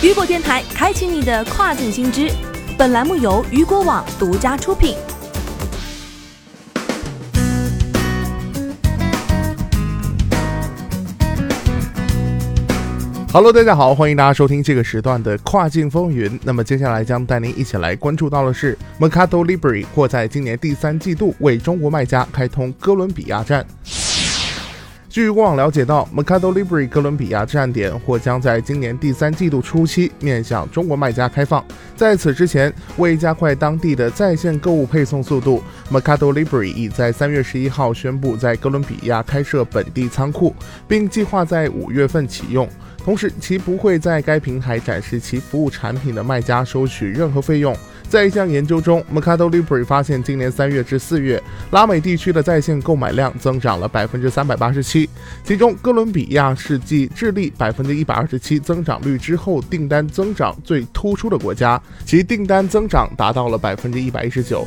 雨果电台开启你的跨境新知。本栏目由雨果网独家出品。Hello，大家好，欢迎大家收听这个时段的跨境风云。那么接下来将带您一起来关注到的是，Mercado Libre 或在今年第三季度为中国卖家开通哥伦比亚站。据过往了解到 m e c a d o Libre 哥伦比亚站点或将在今年第三季度初期面向中国卖家开放。在此之前，为加快当地的在线购物配送速度 m e c a d o Libre 已在三月十一号宣布在哥伦比亚开设本地仓库，并计划在五月份启用。同时，其不会在该平台展示其服务产品的卖家收取任何费用。在一项研究中，Macado Libre 发现，今年三月至四月，拉美地区的在线购买量增长了百分之三百八十七，其中哥伦比亚是继智利百分之一百二十七增长率之后，订单增长最突出的国家，其订单增长达到了百分之一百一十九。